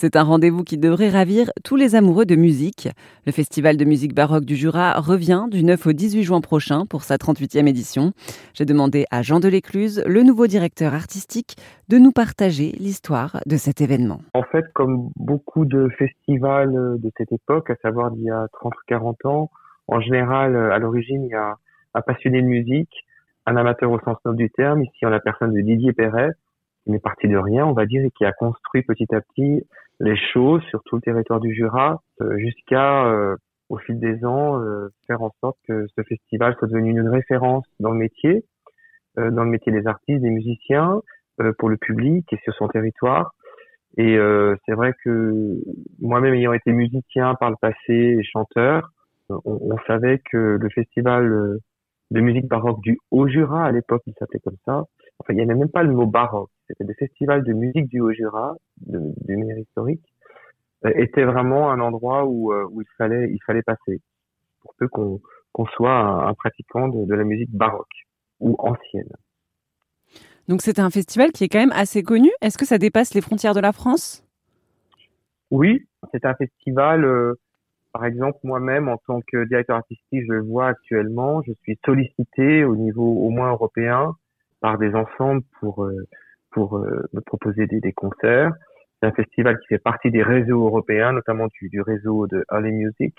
C'est un rendez-vous qui devrait ravir tous les amoureux de musique. Le Festival de musique baroque du Jura revient du 9 au 18 juin prochain pour sa 38e édition. J'ai demandé à Jean Delécluse, le nouveau directeur artistique, de nous partager l'histoire de cet événement. En fait, comme beaucoup de festivals de cette époque, à savoir d'il y a 30 ou 40 ans, en général, à l'origine, il y a un passionné de musique, un amateur au sens noble du terme, ici en la personne de Didier Perret, qui n'est parti de rien, on va dire, et qui a construit petit à petit les choses sur tout le territoire du Jura, euh, jusqu'à, euh, au fil des ans, euh, faire en sorte que ce festival soit devenu une référence dans le métier, dans le métier des artistes, des musiciens, pour le public et sur son territoire. Et c'est vrai que moi-même ayant été musicien par le passé et chanteur, on, on savait que le festival de musique baroque du Haut-Jura, à l'époque il s'appelait comme ça, enfin il n'y avait même pas le mot baroque, c'était des festivals de musique du Haut-Jura, du meilleur historique, euh, était vraiment un endroit où, euh, où il fallait il fallait passer pour peu qu'on qu'on soit un, pratiquant de, de, la musique baroque ou ancienne. Donc c'est un festival qui est quand même assez connu. Est-ce que ça dépasse les frontières de la France? Oui, c'est un festival. Euh, par exemple, moi-même, en tant que directeur artistique, je le vois actuellement, je suis sollicité au niveau au moins européen par des ensembles pour euh, pour euh, proposer des, des concerts. C'est un festival qui fait partie des réseaux européens, notamment du, du réseau de Early Music,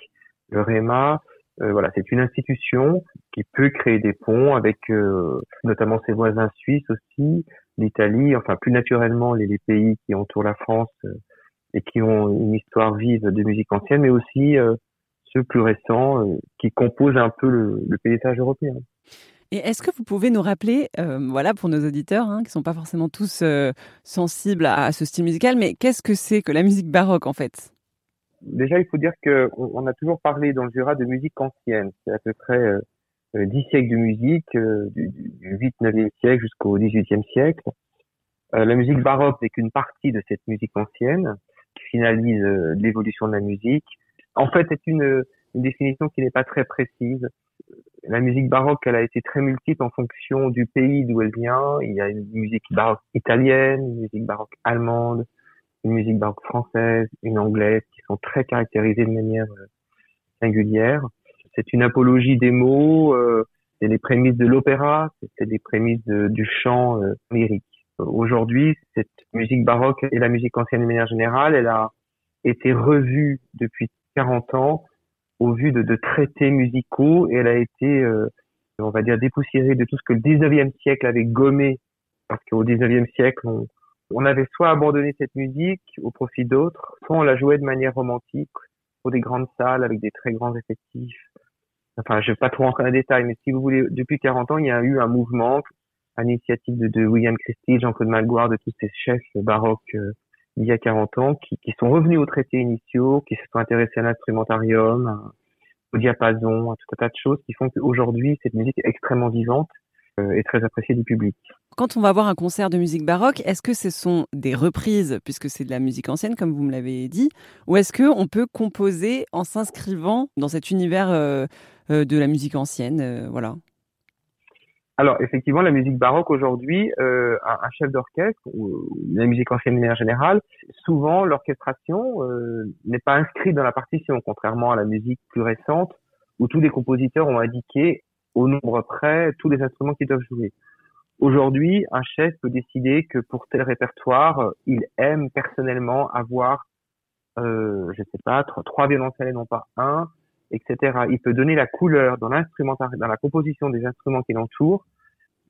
le REMA. Euh, voilà, c'est une institution qui peut créer des ponts avec notamment ses voisins suisses aussi, l'Italie, enfin plus naturellement les, les, pays qui entourent la France et qui ont une histoire vive de musique ancienne, mais aussi ceux plus récents qui composent un peu le, le paysage européen. Et est-ce que vous pouvez nous rappeler, euh, voilà, pour nos auditeurs, hein, qui sont pas forcément tous euh, sensibles à, ce style musical, mais qu'est-ce que c'est que la musique baroque en fait? Déjà, il faut dire que on, a toujours parlé dans le Jura de musique ancienne. C'est à peu près euh, dix siècles de musique, du, du 8 9e siècle jusqu'au 18e siècle. la musique baroque n'est qu'une partie de cette musique ancienne qui finalise l'évolution de la musique. En fait, c'est une, une définition qui n'est pas très précise la musique baroque, elle a été très multiple en fonction du pays d'où elle vient. Il y a une musique baroque italienne, une musique baroque allemande, une musique baroque française, une anglaise, qui sont très caractérisées de manière euh, singulière. C'est une apologie des mots, euh, c'est les prémices de l'opéra, c'est les prémices du chant euh, lyrique. Aujourd'hui, cette musique baroque et la musique ancienne de manière générale, elle a été revue depuis 40 ans au vu de, de, traités musicaux et elle a été, euh, on va dire, dépoussiérée de tout ce que le 19e siècle avait gommé, parce qu'au 19e siècle, on, on, avait soit abandonné cette musique au profit d'autres, soit on la jouait de manière romantique pour des grandes salles avec des très grands effectifs. Enfin, je vais pas trop rentrer dans les détails, mais si vous voulez, depuis 40 ans, il y a eu un mouvement à l'initiative de, de, William Christie, Jean-Claude Malgoire, de tous ces chefs baroques euh, il y a 40 ans, qui, sont revenus aux traités initiaux, qui se sont intéressés à l'instrumentarium, au diapason, à tout un tas de choses qui font qu'aujourd'hui, cette musique est extrêmement vivante euh, et très appréciée du public. Quand on va voir un concert de musique baroque, est-ce que ce sont des reprises, puisque c'est de la musique ancienne, comme vous me l'avez dit, ou est-ce qu'on peut composer en s'inscrivant dans cet univers euh, euh, de la musique ancienne Voilà? Alors effectivement, la musique baroque aujourd'hui, euh, un, chef d'orchestre ou la musique ancienne de manière générale, souvent l'orchestration euh, n'est pas inscrite dans la partition, contrairement à la musique plus récente où tous les compositeurs ont indiqué au nombre près tous les instruments qu'ils doivent jouer. Aujourd'hui, un chef peut décider que pour tel répertoire, il aime personnellement avoir, euh, je sais pas, trois, violoncelles et non pas un, etc. Il peut donner la couleur dans l'instrumental, dans la composition des instruments qui l'entourent,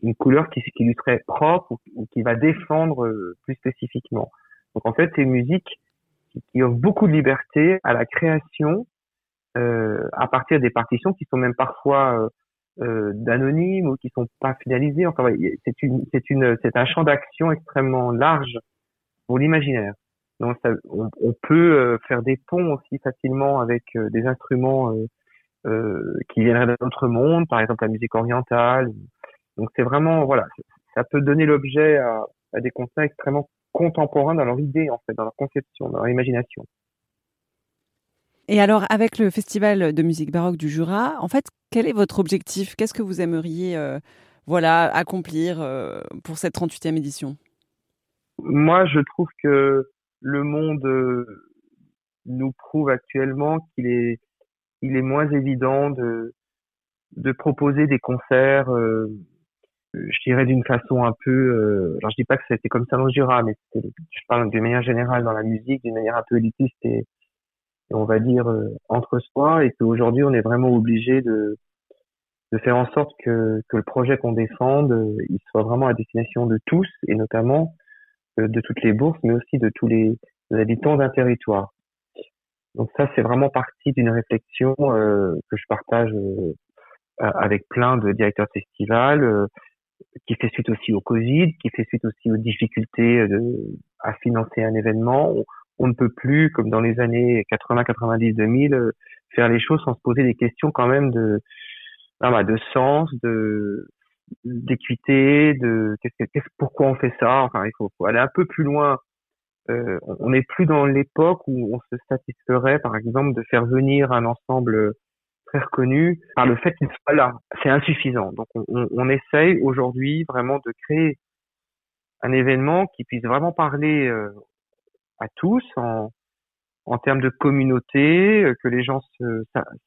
une couleur qui, qui lui serait propre ou, qui va défendre euh, plus spécifiquement. Donc en fait, c'est une musique qui, offre beaucoup de liberté à la création euh, à partir des partitions qui sont même parfois euh, euh d'anonymes ou qui sont pas finalisées. Enfin, c'est une, c'est une, c'est un champ d'action extrêmement large pour l'imaginaire. Donc, ça, on, on, peut euh, faire des ponts aussi facilement avec des instruments qui viendraient d'un autre monde, par exemple la musique orientale, donc c'est vraiment, voilà, ça peut donner l'objet à, à, des concerts extrêmement contemporains dans leur idée, en fait, dans leur conception, dans leur imagination. Et alors, avec le Festival de musique baroque du Jura, en fait, quel est votre objectif? Qu'est-ce que vous aimeriez euh, voilà, accomplir euh, pour cette 38e édition? Moi, je trouve que le monde nous prouve actuellement qu'il est, il est moins évident de, de proposer des concerts, euh, je dirais d'une façon un peu, euh, alors je dis pas que c'était comme ça dans le Jura, mais je parle d'une manière générale dans la musique, d'une manière un peu élitiste et, on va dire euh, entre soi, et qu'aujourd'hui on est vraiment obligé de de faire en sorte que, que le projet qu'on défende, il soit vraiment à destination de tous, et notamment de toutes les bourses, mais aussi de tous les habitants d'un territoire. Donc ça, c'est vraiment partie d'une réflexion euh, que je partage euh, avec plein de directeurs de festivals, euh, qui fait suite aussi au Covid, qui fait suite aussi aux difficultés de, à financer un événement. On, ne peut plus, comme dans les années 80, 90, 2000, faire les choses sans se poser des questions quand même de, ah de sens, de d'équité, de qu'est-ce, pourquoi on fait ça? Enfin, il faut, faut aller un peu plus loin euh, on n'est plus dans l'époque où on se satisferait, par exemple, de faire venir un ensemble reconnu par le fait qu'il soit là. C'est insuffisant. Donc, on, essaye aujourd'hui vraiment de créer un événement qui puisse vraiment parler euh, à tous en, termes de communauté, euh, que les gens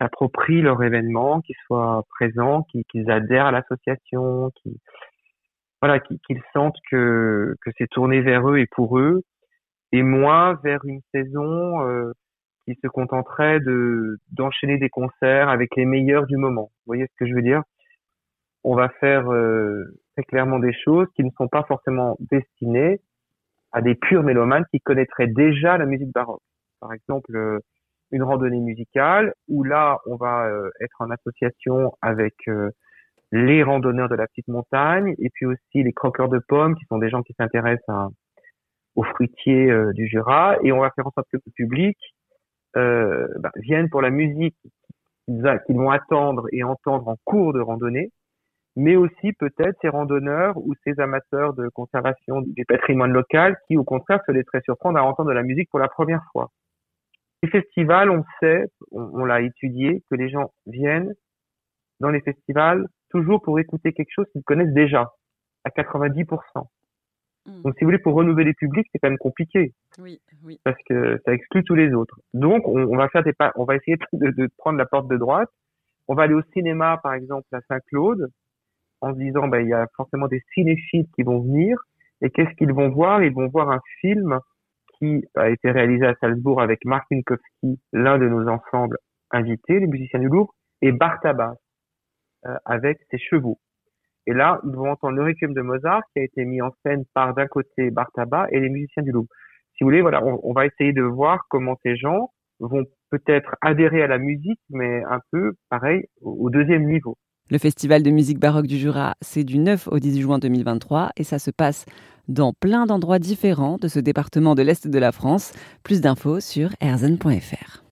s'approprient leur événement, qu'ils soient présents, qu'ils adhèrent à l'association, qu'ils voilà, sentent que, que c'est tourné vers eux et pour eux, et moins vers une saison euh, qui se contenterait de d'enchaîner des concerts avec les meilleurs du moment. Vous voyez ce que je veux dire? On va faire euh, très clairement des choses qui ne sont pas forcément destinées à des purs mélomanes qui connaîtraient déjà la musique baroque. Par exemple, euh, une randonnée musicale où là, on va être en association avec les randonneurs de la petite montagne et puis aussi les croqueurs de pommes qui sont des gens qui s'intéressent à aux fruitiers euh, du Jura et on va faire en sorte que le public euh, bah, vienne pour la musique qu'ils vont attendre et entendre en cours de randonnée, mais aussi peut-être ces randonneurs ou ces amateurs de conservation du patrimoine local qui au contraire se laisseraient surprendre à entendre de la musique pour la première fois. Les festivals, on sait, on l'a étudié, que les gens viennent dans les festivals toujours pour écouter quelque chose qu'ils connaissent déjà, à 90%. Mm. Donc, si vous voulez, pour renouveler les publics, c'est quand même compliqué. Oui, oui. Parce que ça exclut tous les autres. Donc, on, va faire des pas, on va essayer de, prendre la porte de droite. On va aller au cinéma, par exemple, à Saint-Claude, en se disant, ben, il y a forcément des cinéphiles qui vont venir. Et qu'est-ce qu'ils vont voir? Ils vont voir un film qui a été réalisé à Salzbourg avec Mark Minkowski, l'un de nos ensembles invités, les musiciens du Louvre, et Bartabas, euh, avec ses chevaux. Et là, ils vont entendre le de Mozart qui a été mis en scène par d'un côté Bartaba et les musiciens du Louvre. Si vous voulez, voilà, on, va essayer de voir comment ces gens vont peut-être adhérer à la musique, mais un peu pareil au deuxième niveau. Le Festival de musique baroque du Jura, c'est du 9 au 18 juin 2023 et ça se passe dans plein d'endroits différents de ce département de l'Est de la France. Plus d'infos sur erzen.fr.